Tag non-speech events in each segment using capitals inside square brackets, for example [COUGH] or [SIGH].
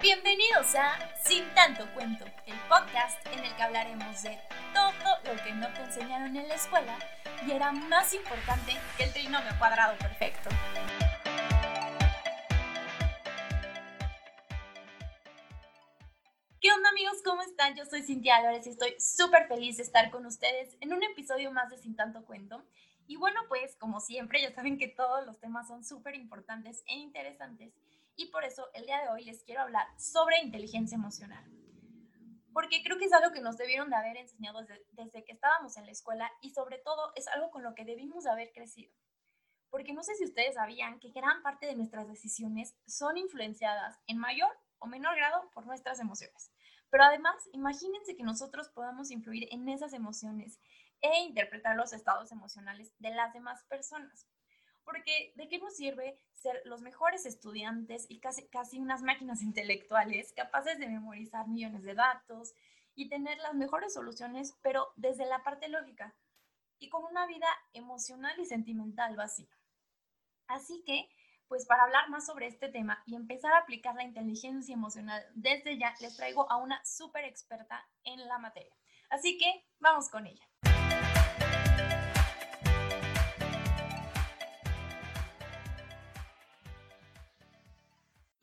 Bienvenidos a Sin tanto cuento, el podcast en el que hablaremos de todo lo que no te enseñaron en la escuela y era más importante que el trinomio cuadrado perfecto. ¿Qué onda amigos? ¿Cómo están? Yo soy Cintia Álvarez y estoy súper feliz de estar con ustedes en un episodio más de Sin tanto cuento. Y bueno, pues como siempre, ya saben que todos los temas son súper importantes e interesantes y por eso el día de hoy les quiero hablar sobre inteligencia emocional. Porque creo que es algo que nos debieron de haber enseñado desde, desde que estábamos en la escuela y sobre todo es algo con lo que debimos de haber crecido. Porque no sé si ustedes sabían que gran parte de nuestras decisiones son influenciadas en mayor o menor grado por nuestras emociones. Pero además, imagínense que nosotros podamos influir en esas emociones e interpretar los estados emocionales de las demás personas. Porque ¿de qué nos sirve ser los mejores estudiantes y casi, casi unas máquinas [LAUGHS] intelectuales capaces de memorizar millones de datos y tener las mejores soluciones, pero desde la parte lógica y con una vida emocional y sentimental vacía? Así que, pues para hablar más sobre este tema y empezar a aplicar la inteligencia emocional desde ya, les traigo a una súper experta en la materia. Así que vamos con ella.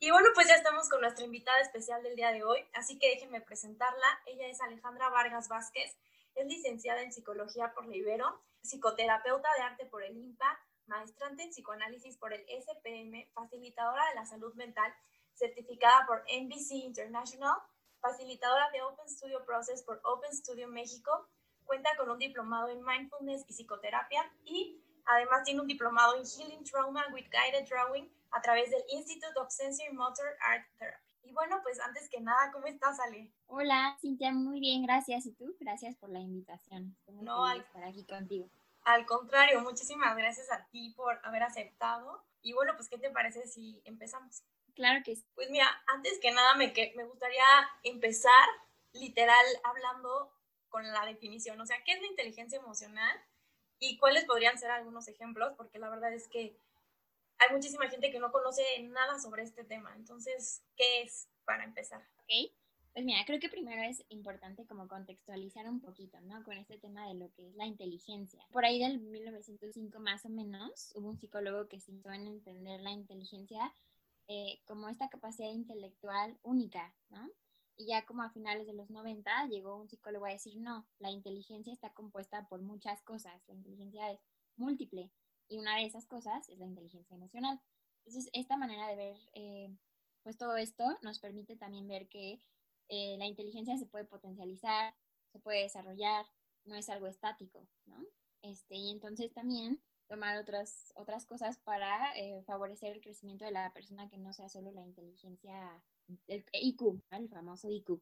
Y bueno, pues ya estamos con nuestra invitada especial del día de hoy, así que déjenme presentarla. Ella es Alejandra Vargas Vázquez, es licenciada en Psicología por la Ibero, psicoterapeuta de arte por el IMPA, maestrante en psicoanálisis por el SPM, facilitadora de la salud mental, certificada por NBC International, facilitadora de Open Studio Process por Open Studio México, cuenta con un diplomado en mindfulness y psicoterapia y además tiene un diplomado en Healing Trauma with Guided Drawing a través del Institute of Sensory Motor Art Therapy. Y bueno, pues antes que nada, ¿cómo estás, Ale? Hola, Cintia, muy bien, gracias. ¿Y tú? Gracias por la invitación. Estoy muy no, al, estar aquí contigo. Al contrario, muchísimas gracias a ti por haber aceptado. Y bueno, pues, ¿qué te parece si empezamos? Claro que sí. Pues mira, antes que nada me, me gustaría empezar literal hablando con la definición. O sea, ¿qué es la inteligencia emocional? Y cuáles podrían ser algunos ejemplos, porque la verdad es que hay muchísima gente que no conoce nada sobre este tema. Entonces, ¿qué es para empezar? Ok, pues mira, creo que primero es importante como contextualizar un poquito, ¿no? Con este tema de lo que es la inteligencia. Por ahí del 1905 más o menos, hubo un psicólogo que se hizo en entender la inteligencia eh, como esta capacidad intelectual única, ¿no? Y ya como a finales de los 90 llegó un psicólogo a decir, no, la inteligencia está compuesta por muchas cosas, la inteligencia es múltiple. Y una de esas cosas es la inteligencia emocional. Entonces, esta manera de ver, eh, pues todo esto nos permite también ver que eh, la inteligencia se puede potencializar, se puede desarrollar, no es algo estático, ¿no? Este, y entonces también tomar otras, otras cosas para eh, favorecer el crecimiento de la persona que no sea solo la inteligencia, el IQ, el famoso IQ.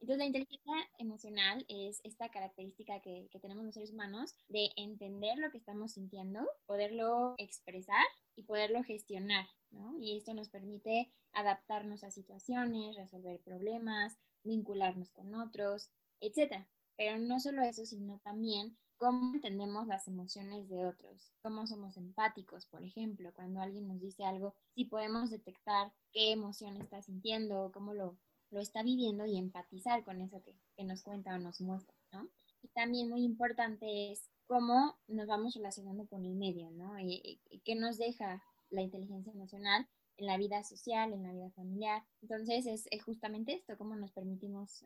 Entonces la inteligencia emocional es esta característica que, que, tenemos los seres humanos de entender lo que estamos sintiendo, poderlo expresar y poderlo gestionar, ¿no? Y esto nos permite adaptarnos a situaciones, resolver problemas, vincularnos con otros, etc. Pero no solo eso, sino también cómo entendemos las emociones de otros, cómo somos empáticos, por ejemplo, cuando alguien nos dice algo, si podemos detectar qué emoción está sintiendo, cómo lo lo está viviendo y empatizar con eso que, nos cuenta o nos muestra, ¿no? Y también muy importante es cómo nos vamos relacionando con el medio, ¿no? Y, qué nos deja la inteligencia emocional en la vida social, en la vida familiar. Entonces es, justamente esto, cómo nos permitimos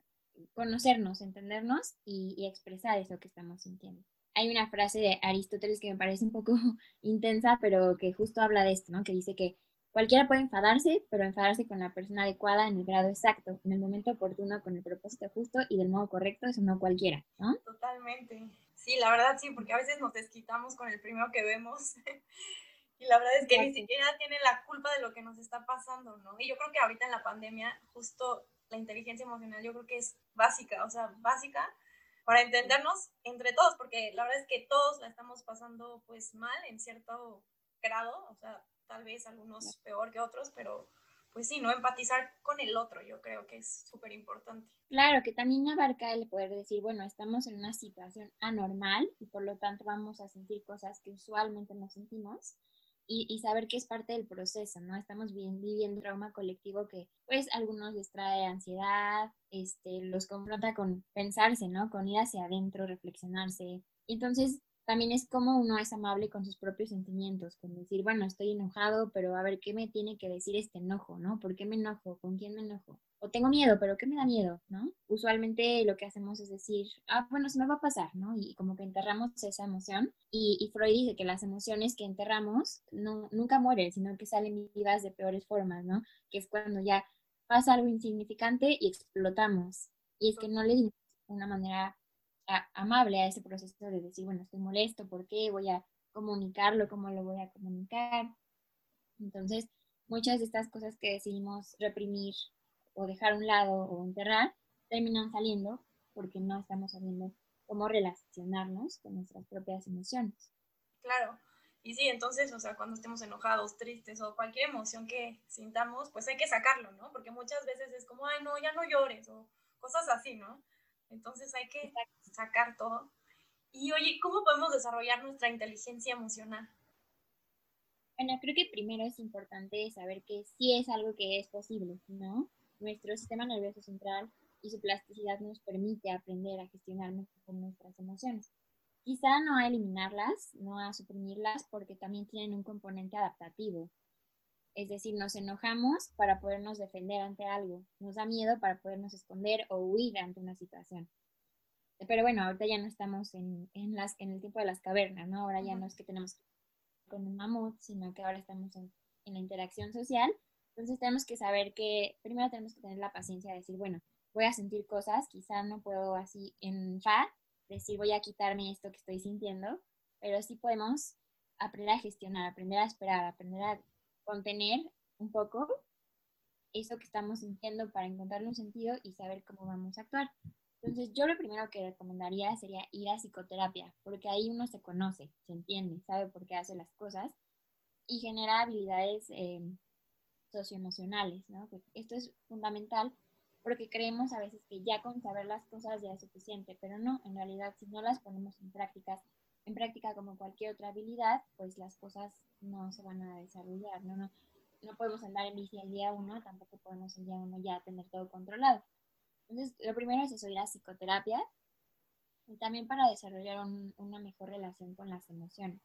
conocernos, entendernos y, y, expresar eso que estamos sintiendo. Hay una frase de Aristóteles que me parece un poco [LAUGHS] intensa, pero que justo habla de esto, ¿no? Que dice que Cualquiera puede enfadarse, pero enfadarse con la persona adecuada en el grado exacto, en el momento oportuno, con el propósito justo y del modo correcto, eso no cualquiera, ¿no? Totalmente. Sí, la verdad sí, porque a veces nos desquitamos con el primero que vemos. [LAUGHS] y la verdad es que ni siquiera tiene la culpa de lo que nos está pasando, ¿no? Y yo creo que ahorita en la pandemia, justo la inteligencia emocional, yo creo que es básica, o sea, básica para entendernos entre todos, porque la verdad es que todos la estamos pasando pues mal en cierto grado, o sea, tal vez algunos peor que otros, pero pues sí, ¿no? Empatizar con el otro, yo creo que es súper importante. Claro, que también abarca el poder decir, bueno, estamos en una situación anormal y por lo tanto vamos a sentir cosas que usualmente no sentimos, y, saber que es parte del proceso, ¿no? Estamos viviendo trauma colectivo que pues algunos les trae ansiedad, este, los confronta con pensarse, ¿no? Con ir hacia adentro, reflexionarse. Entonces también es como uno es amable con sus propios sentimientos, con decir, bueno, estoy enojado, pero a ver, ¿qué me tiene que decir este enojo, no? ¿Por qué me enojo? ¿Con quién me enojo? O tengo miedo, pero ¿qué me da miedo, no? Usualmente lo que hacemos es decir, ah, bueno, se me va a pasar, ¿no? Y como que enterramos esa emoción. Y, Freud dice que las emociones que enterramos no, nunca mueren, sino que salen vivas de peores formas, ¿no? Que es cuando ya pasa algo insignificante y explotamos. Y es que no le dimos una manera amable a ese proceso de decir, bueno, estoy molesto, ¿por qué? Voy a comunicarlo, ¿cómo lo voy a comunicar? Entonces, muchas de estas cosas que decidimos reprimir o dejar a un lado o enterrar, terminan saliendo porque no estamos sabiendo cómo relacionarnos con nuestras propias emociones. Claro. Y sí, entonces, o sea, cuando estemos enojados, tristes o cualquier emoción que sintamos, pues hay que sacarlo, ¿no? Porque muchas veces es como, ay, no, ya no llores o cosas así, ¿no? Entonces hay que sacar todo. Y oye, ¿cómo podemos desarrollar nuestra inteligencia emocional? Bueno, creo que primero es importante saber que sí es algo que es posible, ¿no? Nuestro sistema nervioso central y su plasticidad nos permite aprender a gestionar nuestras emociones. Quizá no a eliminarlas, no a suprimirlas, porque también tienen un componente adaptativo. Es decir, nos enojamos para podernos defender ante algo, nos da miedo para podernos esconder o huir ante una situación. Pero bueno, ahorita ya no estamos en, las, en el tiempo de las cavernas, ¿no? Ahora ya no es que tenemos con un mamut, sino que ahora estamos en, en la interacción social. Entonces tenemos que saber que primero tenemos que tener la paciencia de decir, bueno, voy a sentir cosas, quizá no puedo así en fa decir voy a quitarme esto que estoy sintiendo, pero sí podemos aprender a gestionar, aprender a esperar, aprender a contener un poco eso que estamos sintiendo para encontrarle un sentido y saber cómo vamos a actuar. Entonces, yo lo primero que recomendaría sería ir a psicoterapia, porque ahí uno se conoce, se entiende, sabe por qué hace las cosas y genera habilidades eh, socioemocionales, ¿no? Esto es fundamental porque creemos a veces que ya con saber las cosas ya es suficiente, pero no, en realidad si no las ponemos en prácticas, en práctica como cualquier otra habilidad, pues las cosas no se van a desarrollar, ¿no? No, no podemos andar en bici el día uno, tampoco podemos el día uno ya tener todo controlado. Entonces, lo primero es eso, ir a psicoterapia y también para desarrollar una mejor relación con las emociones,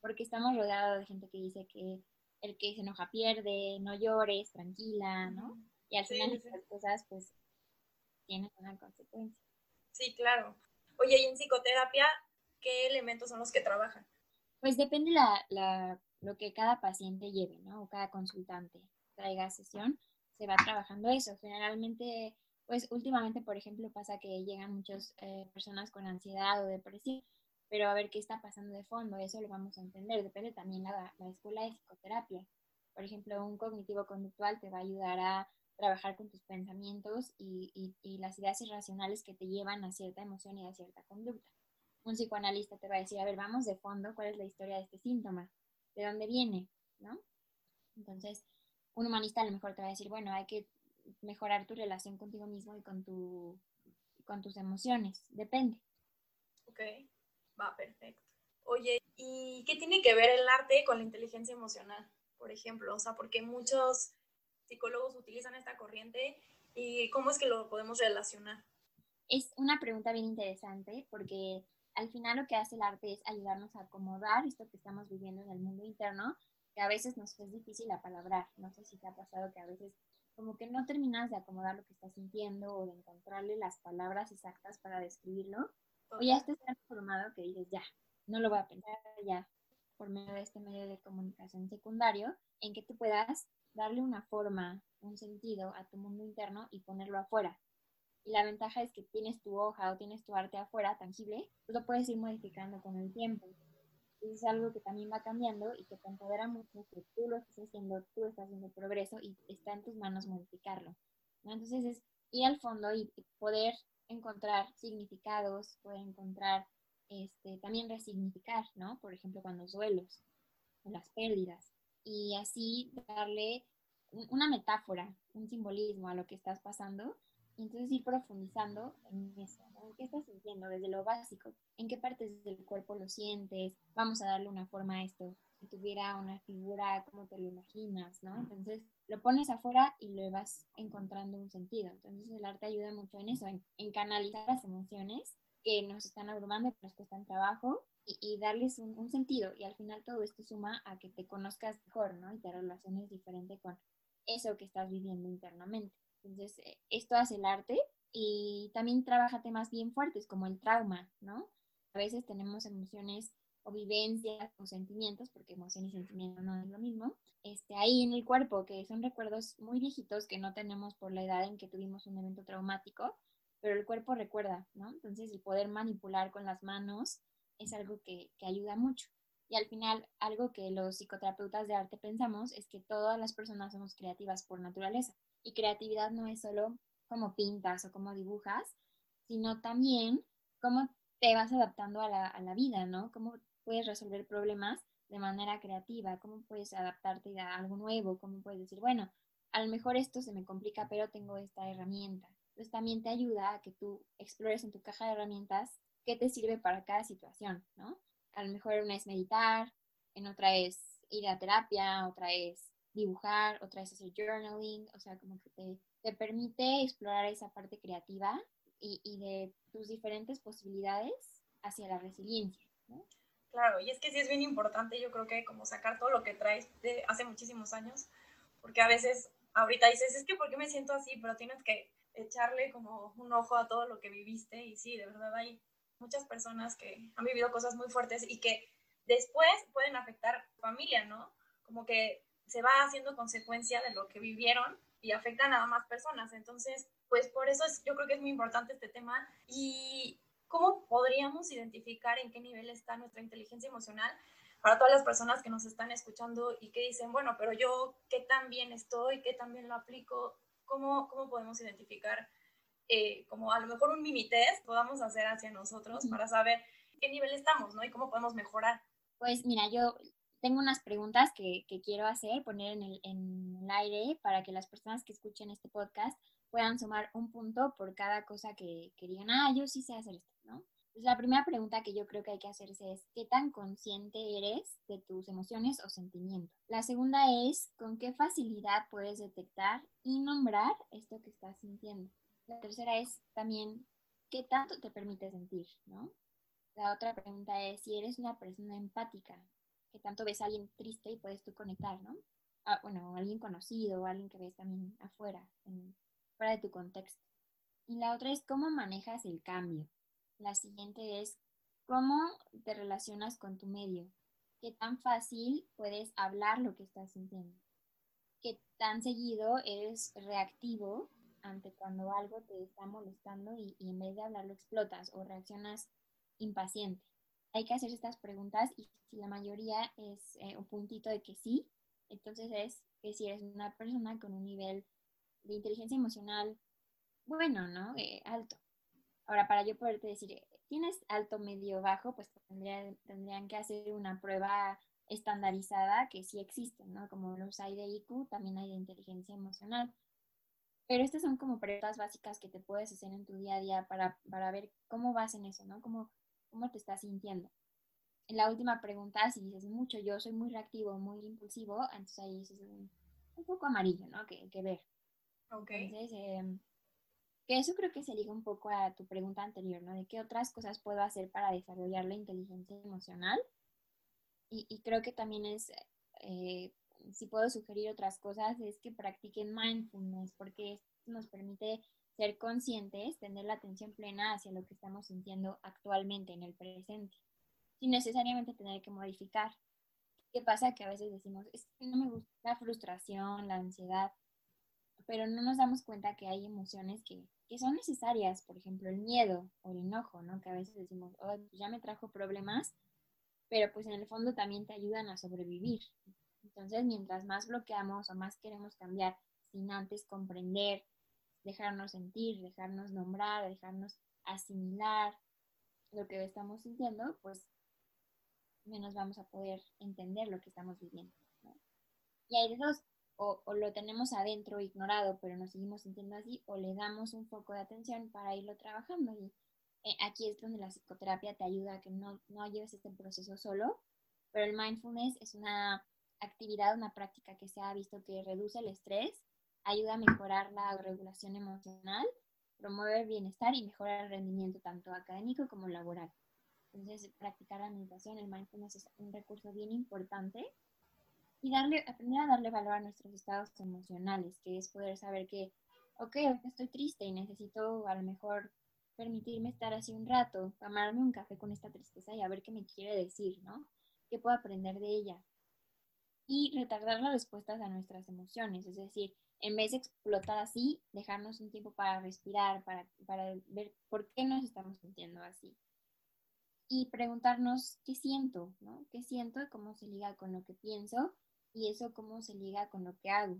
porque estamos rodeados de gente que dice que el que se enoja pierde, no llores, tranquila, ¿no? Y al final estas cosas pues tienen una consecuencia. Sí, claro. Oye, y en psicoterapia, ¿qué elementos son los que trabajan? Pues depende la, la, lo que cada paciente lleve, ¿no? O cada consultante traiga sesión, se va trabajando eso. Generalmente, pues últimamente, por ejemplo, pasa que llegan muchas eh, personas con ansiedad o depresión, pero a ver qué está pasando de fondo, eso lo vamos a entender. Depende también la, la escuela de psicoterapia. Por ejemplo, un cognitivo conductual te va a ayudar a trabajar con tus pensamientos y, y, y, las ideas irracionales que te llevan a cierta emoción y a cierta conducta un psicoanalista te va a decir, a ver, vamos de fondo, ¿cuál es la historia de este síntoma? ¿De dónde viene? ¿No? Entonces, un humanista a lo mejor te va a decir, bueno, hay que mejorar tu relación contigo mismo y con, tu, con tus emociones. Depende. Ok, va, perfecto. Oye, ¿y qué tiene que ver el arte con la inteligencia emocional? Por ejemplo, o sea, porque muchos psicólogos utilizan esta corriente y cómo es que lo podemos relacionar. Es una pregunta bien interesante porque al final lo que hace el arte es ayudarnos a acomodar esto que estamos viviendo en el mundo interno, que a veces nos es difícil apalabrar. No sé si te ha pasado que a veces como que no terminas de acomodar lo que estás sintiendo o de encontrarle las palabras exactas para describirlo. O ya estás tan formado que dices, ya, no lo voy a pensar ya por medio de este medio de comunicación secundario, en que tú puedas darle una forma, un sentido a tu mundo interno y ponerlo afuera. Y la ventaja es que tienes tu hoja o tienes tu arte afuera, tangible, pues lo puedes ir modificando con el tiempo. es algo que también va cambiando y que te empodera mucho que tú lo estás haciendo, tú estás haciendo progreso y está en tus manos modificarlo. Entonces es ir al fondo y poder encontrar significados, poder encontrar, este, también resignificar, ¿no? Por ejemplo, cuando los duelos, las pérdidas. Y así darle una metáfora, un simbolismo a lo que estás pasando entonces ir profundizando en eso, ¿En qué estás sintiendo desde lo básico? ¿En qué partes del cuerpo lo sientes? Vamos a darle una forma a esto tuviera una figura como te lo imaginas, ¿no? Entonces lo pones afuera y le vas encontrando un sentido. Entonces el arte ayuda mucho en eso, en, canalizar las emociones que nos están abrumando, que nos cuestan trabajo y, darles un, un, sentido. Y al final todo esto suma a que te conozcas mejor, ¿no? Y te relaciones diferente con eso que estás viviendo internamente. Entonces, eh, esto hace el arte y también trabaja temas bien fuertes como el trauma, ¿no? A veces tenemos emociones o vivencias o sentimientos, porque emoción y sentimiento no es lo mismo, este, ahí en el cuerpo, que son recuerdos muy viejitos que no tenemos por la edad en que tuvimos un evento traumático, pero el cuerpo recuerda, ¿no? Entonces el poder manipular con las manos es algo que, que ayuda mucho. Y al final, algo que los psicoterapeutas de arte pensamos es que todas las personas somos creativas por naturaleza. Y creatividad no es solo como pintas o como dibujas, sino también cómo te vas adaptando a la, a la vida, ¿no? Cómo puedes resolver problemas de manera creativa, cómo puedes adaptarte a algo nuevo, cómo puedes decir, bueno, a lo mejor esto se me complica, pero tengo esta herramienta. Entonces también te ayuda a que tú explores en tu caja de herramientas qué te sirve para cada situación, ¿no? A lo mejor una es meditar, en otra es ir a terapia, otra es dibujar, otra es hacer journaling, o sea, como que te, te permite explorar esa parte creativa y, y, de tus diferentes posibilidades hacia la resiliencia. ¿no? Claro, y es que sí es bien importante, yo creo que como sacar todo lo que traes de hace muchísimos años, porque a veces ahorita dices, es que ¿por qué me siento así? Pero tienes que echarle como un ojo a todo lo que viviste y sí, de verdad hay muchas personas que han vivido cosas muy fuertes y que después pueden afectar a familia, ¿no? Como que se va haciendo consecuencia de lo que vivieron y afectan a más personas. Entonces, pues por eso es, yo creo que es muy importante este tema. ¿Y cómo podríamos identificar en qué nivel está nuestra inteligencia emocional? Para todas las personas que nos están escuchando y que dicen, bueno, pero yo qué tan bien estoy, qué tan bien lo aplico, ¿cómo, cómo podemos identificar eh, como a lo mejor un mini test podamos hacer hacia nosotros para saber qué nivel estamos, ¿no? Y cómo podemos mejorar. Pues mira, yo tengo unas preguntas que, que quiero hacer, poner en el, en el, aire para que las personas que escuchen este podcast puedan sumar un punto por cada cosa que, que digan, ah, yo sí sé hacer esto, ¿no? Pues la primera pregunta que yo creo que hay que hacerse es, ¿qué tan consciente eres de tus emociones o sentimientos? La segunda es, ¿con qué facilidad puedes detectar y nombrar esto que estás sintiendo? La tercera es también, ¿qué tanto te permite sentir? ¿no? La otra pregunta es si eres una persona empática, ¿qué tanto ves a alguien triste y puedes tú conectar, ¿no? Ah, bueno, alguien conocido o alguien que ves también afuera, fuera de tu contexto. Y la otra es cómo manejas el cambio. La siguiente es cómo te relacionas con tu medio. ¿Qué tan fácil puedes hablar lo que estás sintiendo? ¿Qué tan seguido eres reactivo ante cuando algo te está molestando y, en vez de hablarlo explotas o reaccionas impaciente. Hay que hacer estas preguntas y si la mayoría es eh, un puntito de que sí, entonces es que si eres una persona con un nivel de inteligencia emocional bueno, ¿no? Eh, alto. Ahora, para yo poderte decir, ¿tienes alto, medio, bajo? Pues tendrían que hacer una prueba estandarizada que sí existe, ¿no? Como los hay de IQ, también hay de inteligencia emocional. Pero estas son como preguntas básicas que te puedes hacer en tu día a día para, para ver cómo vas en eso, ¿no? Cómo, cómo te estás sintiendo. En la última pregunta, si dices mucho, yo soy muy reactivo, muy impulsivo, entonces ahí es un, un poco amarillo, ¿no? Que, que ver. Ok. Entonces, eh, que eso creo que se liga un poco a tu pregunta anterior, ¿no? De qué otras cosas puedo hacer para desarrollar la inteligencia emocional. Y, y creo que también es eh, si puedo sugerir otras cosas, es que practiquen mindfulness, porque nos permite ser conscientes, tener la atención plena hacia lo que estamos sintiendo actualmente en el presente, sin necesariamente tener que modificar. ¿Qué pasa? Que a veces decimos, es que no me gusta la frustración, la ansiedad, pero no nos damos cuenta que hay emociones que, que son necesarias, por ejemplo, el miedo o el enojo, ¿no? Que a veces decimos, oh, ya me trajo problemas, pero pues en el fondo también te ayudan a sobrevivir. Entonces, mientras más bloqueamos o más queremos cambiar sin antes comprender, dejarnos sentir, dejarnos nombrar, dejarnos asimilar lo que estamos sintiendo, pues menos vamos a poder entender lo que estamos viviendo. Y hay de dos, o, lo tenemos adentro ignorado, pero nos seguimos sintiendo así, o le damos un foco de atención para irlo trabajando. Y eh, aquí es donde la psicoterapia te ayuda a que no, no lleves este proceso solo, pero el mindfulness es una actividad, una práctica que se ha visto que reduce el estrés, ayuda a mejorar la regulación emocional, promueve el bienestar y mejora el rendimiento tanto académico como laboral. Entonces, practicar la meditación, el mindfulness es un recurso bien importante y darle, aprender a darle valor a nuestros estados emocionales, que es poder saber que, ok, estoy triste y necesito a lo mejor permitirme estar así un rato, tomarme un café con esta tristeza y a ver qué me quiere decir, ¿no? ¿Qué puedo aprender de ella? Y retardar las respuestas a nuestras emociones, es decir, en vez de explotar así, dejarnos un tiempo para respirar, para, para ver por qué nos estamos sintiendo así. Y preguntarnos qué siento, ¿no? ¿Qué siento y cómo se liga con lo que pienso? Y eso cómo se liga con lo que hago.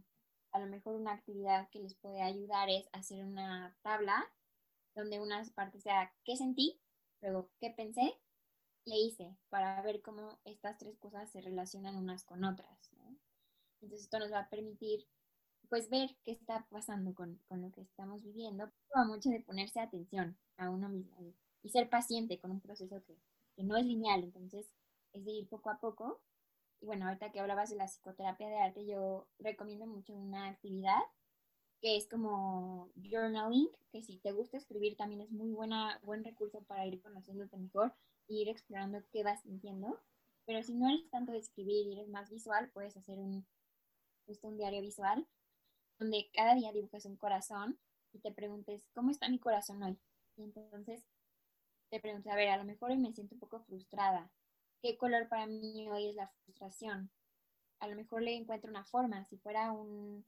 A lo mejor una actividad que les puede ayudar es hacer una tabla donde una parte sea qué sentí, luego qué pensé, le hice, para ver cómo estas tres cosas se relacionan unas con otras. Entonces esto nos va a permitir pues ver qué está pasando con, lo que estamos viviendo. Va mucho de ponerse atención a uno mismo y, ser paciente con un proceso que, que no es lineal, entonces es de ir poco a poco y bueno, ahorita que hablabas de la psicoterapia de arte, yo recomiendo mucho una actividad que es como journaling, que si te gusta escribir también es muy buena, buen recurso para ir conociéndote mejor e ir explorando qué vas sintiendo. Pero si no eres tanto de escribir y eres más visual, puedes hacer un, justo un diario visual donde cada día dibujes un corazón y te preguntes, ¿cómo está mi corazón hoy? Y entonces te preguntas, a ver, a lo mejor hoy me siento un poco frustrada, qué color para mí hoy es la frustración. A lo mejor le encuentro una forma, si fuera un,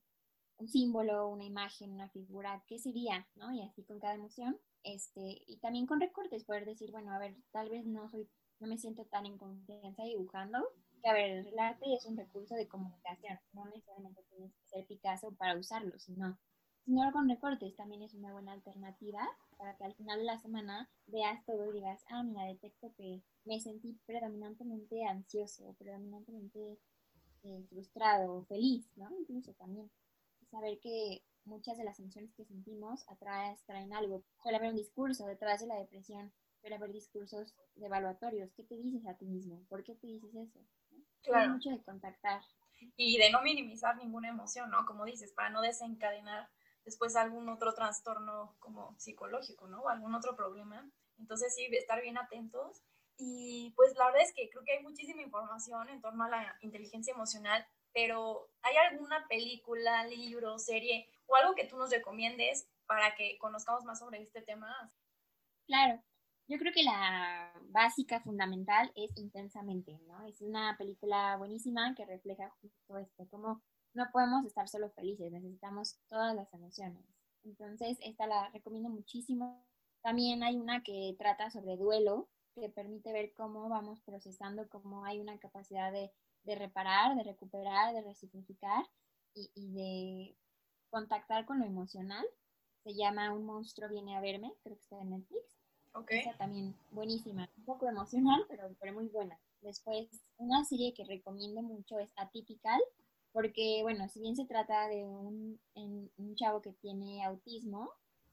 símbolo, una imagen, una figura, ¿qué sería? ¿no? Y así con cada emoción. Este, y también con recortes, poder decir, bueno, a ver, tal vez no soy, no me siento tan en confianza dibujando, que a ver, el arte es un recurso de comunicación, no necesariamente tienes que ser Picasso para usarlo, sino no con recortes también es una buena alternativa para que al final de la semana veas todo y digas, ah, mira, detecto que me sentí predominantemente ansioso, predominantemente eh, frustrado feliz, ¿no? Incluso también. Saber que muchas de las emociones que sentimos atrás traen algo. Suele haber un discurso detrás de la depresión, suele haber discursos evaluatorios. ¿Qué te dices a ti mismo? ¿Por qué te dices eso? Claro. mucho de contactar. Y de no minimizar ninguna emoción, ¿no? Como dices, para no desencadenar después algún otro trastorno como psicológico, ¿no? O algún otro problema. Entonces sí, estar bien atentos. Y pues la verdad es que creo que hay muchísima información en torno a la inteligencia emocional, pero ¿hay alguna película, libro, serie o algo que tú nos recomiendes para que conozcamos más sobre este tema? Claro, yo creo que la básica fundamental es Intensamente, ¿no? Es una película buenísima que refleja justo esto, como no podemos estar solo felices, necesitamos todas las emociones. Entonces, esta la recomiendo muchísimo. También hay una que trata sobre duelo, que permite ver cómo vamos procesando, cómo hay una capacidad de, reparar, de recuperar, de resignificar y, de contactar con lo emocional. Se llama Un monstruo viene a verme, creo que está en Netflix. Okay. Esa también buenísima, un poco emocional, pero, pero muy buena. Después, una serie que recomiendo mucho es Atypical, porque, bueno, si bien se trata de un, un chavo que tiene autismo,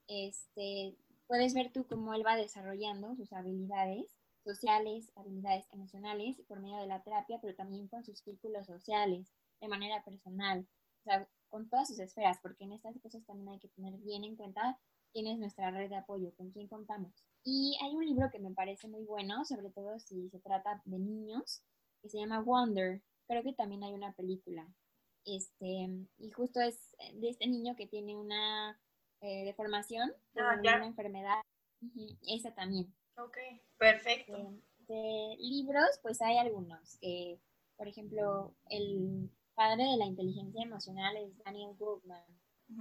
este, puedes ver tú cómo él va desarrollando sus habilidades sociales, habilidades emocionales por medio de la terapia, pero también con sus círculos sociales, de manera personal, o sea, con todas sus esferas, porque en estas cosas también hay que tener bien en cuenta quién es nuestra red de apoyo, con quién contamos. Y hay un libro que me parece muy bueno, sobre todo si se trata de niños, que se llama Wonder. Creo que también hay una película. Este, y justo es de este niño que tiene una eh, deformación, ah, una enfermedad. esa también. Ok, perfecto. De, libros, pues hay algunos que, por ejemplo, el padre de la inteligencia emocional es Daniel Goldman.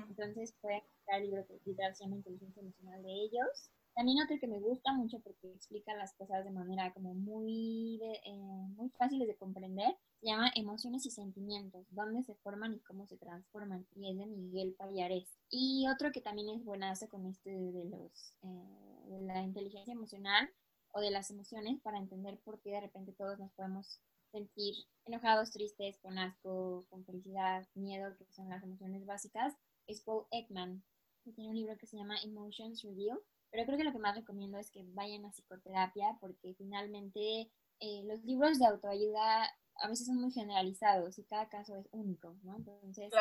Entonces pueden encontrar libros que literal se llama Inteligencia Emocional de ellos. También otro que me gusta mucho porque explica las cosas de manera como muy, eh, muy fáciles de comprender, se llama Emociones y Sentimientos, dónde se forman y cómo se transforman, y es de Miguel Payares. Y otro que también es buenazo con este de, los, eh, de la inteligencia emocional o de las emociones para entender por qué de repente todos nos podemos sentir enojados, tristes, con asco, con felicidad, miedo, que son las emociones básicas, es Paul Ekman, que tiene un libro que se llama Emotions Revealed pero creo que lo que más recomiendo es que vayan a psicoterapia porque finalmente eh, los libros de autoayuda a veces son muy generalizados y cada caso es único, ¿no? Entonces,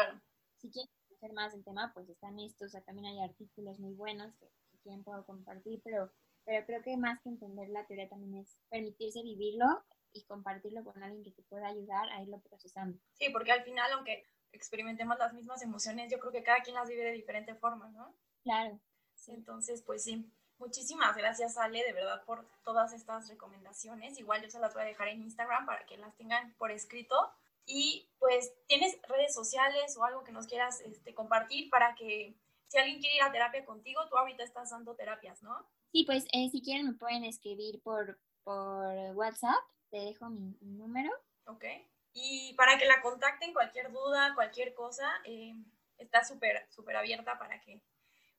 si quieren conocer más del tema, pues están estos, o sea, también hay artículos muy buenos que si quieren puedo compartir, pero, pero creo que más que entender la teoría también es permitirse vivirlo y compartirlo con alguien que te pueda ayudar a irlo procesando. Sí, porque al final, aunque experimentemos las mismas emociones, yo creo que cada quien las vive de diferente forma, ¿no? Claro. Entonces, pues sí. Muchísimas gracias, Ale, de verdad, por todas estas recomendaciones. Igual yo se las voy a dejar en Instagram para que las tengan por escrito. Y pues, ¿tienes redes sociales o algo que nos quieras este, compartir para que si alguien quiere ir a terapia contigo, tú ahorita estás dando terapias, ¿no? Sí, pues eh, si quieren me pueden escribir por, por WhatsApp, te dejo mi, número. Ok. Y para que la contacten, cualquier duda, cualquier cosa, eh, está súper, súper abierta para que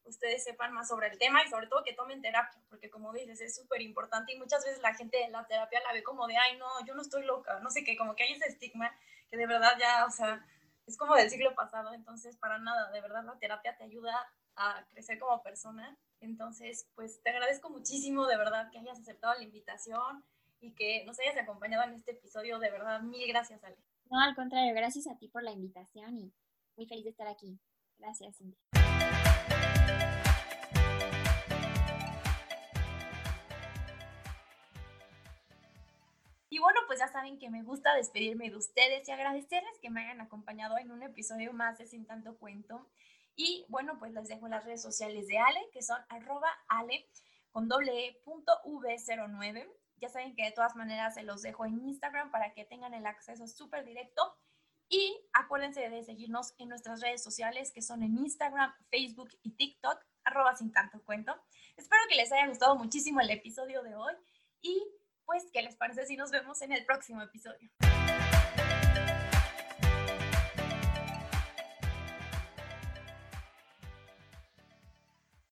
ustedes sepan más sobre el tema y sobre todo que tomen terapia, porque como dices, es súper importante y muchas veces la gente en la terapia la ve como de, ay, no, yo no estoy loca, no sé qué, como que hay ese estigma que de verdad ya, o sea, es como del siglo pasado, entonces para nada, de verdad la terapia te ayuda a crecer como persona. Entonces, pues te agradezco muchísimo de verdad que hayas aceptado la invitación y que nos hayas acompañado en este episodio. De verdad, mil gracias, Ale. No, al contrario, gracias a ti por la invitación y muy feliz de estar aquí. Gracias, Cindy. Bueno, pues ya saben que me gusta despedirme de ustedes y agradecerles que me hayan acompañado en un episodio más de Sin Tanto Cuento. Y bueno, pues les dejo las redes sociales de Ale, que son arroba ale con doble e punto v09. Ya saben que de todas maneras se los dejo en Instagram para que tengan el acceso súper directo. Y acuérdense de seguirnos en nuestras redes sociales que son en Instagram, Facebook y TikTok, arroba sin tanto cuento. Espero que les haya gustado muchísimo el episodio de hoy y pues, ¿qué les parece si nos vemos en el próximo episodio?